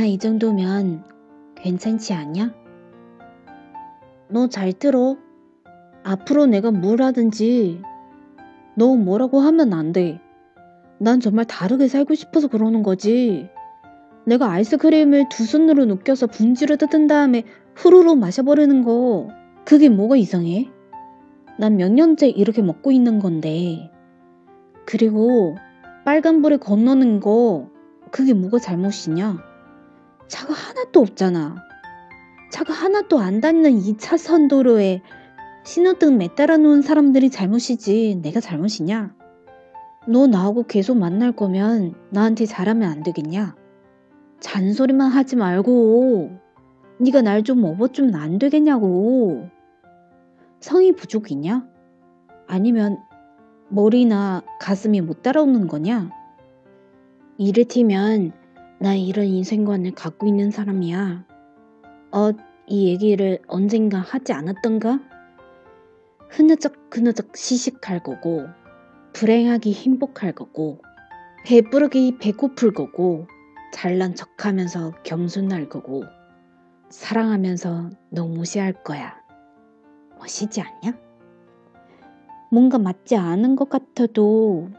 나 이 정도면 괜찮지 않냐? 너 잘 들어. 앞으로 내가 뭘 하든지 너 뭐라고 하면 안 돼. 난 정말 다르게 살고 싶어서 그러는 거지. 내가 아이스크림을 두 손으로 녹여서 분지를 뜯은 다음에 후루룩 마셔버리는 거 그게 뭐가 이상해? 난 몇 년째 이렇게 먹고 있는 건데 그리고 빨간불에 건너는 거 그게 뭐가 잘못이냐? 차가 하나도 없잖아. 차가 하나도 안 닿는 2차선 도로에 신호등 매달아 놓은 사람들이 잘못이지 내가 잘못이냐? 너 나하고 계속 만날 거면 나한테 잘하면 안 되겠냐? 잔소리만 하지 말고 네가 날 좀 업어주면 안 되겠냐고. 성이 부족이냐? 아니면 머리나 가슴이 못 따라오는 거냐? 이를테면 나 이런 인생관을 갖고 있는 사람이야. 어, 이 얘기를 언젠가 하지 않았던가? 흐느적 흐느적 시식할 거고 불행하기 행복할 거고 배부르기 배고플 거고 잘난 척 하면서 겸손할 거고 사랑하면서 너 무시할 거야. 멋이지 않냐? 뭔가 맞지 않은 것 같아도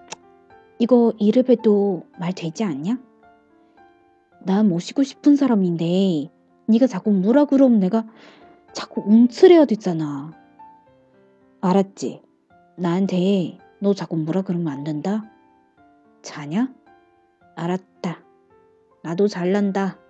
이거 이름에도 말 되지 않냐? 나 모시고 싶은 사람인데 네가 자꾸 뭐라 그러면 내가 자꾸 움츠려야 되잖아. 알았지? 나한테 너 자꾸 뭐라 그러면 안 된다? 자냐? 알았다. 나도 잘난다.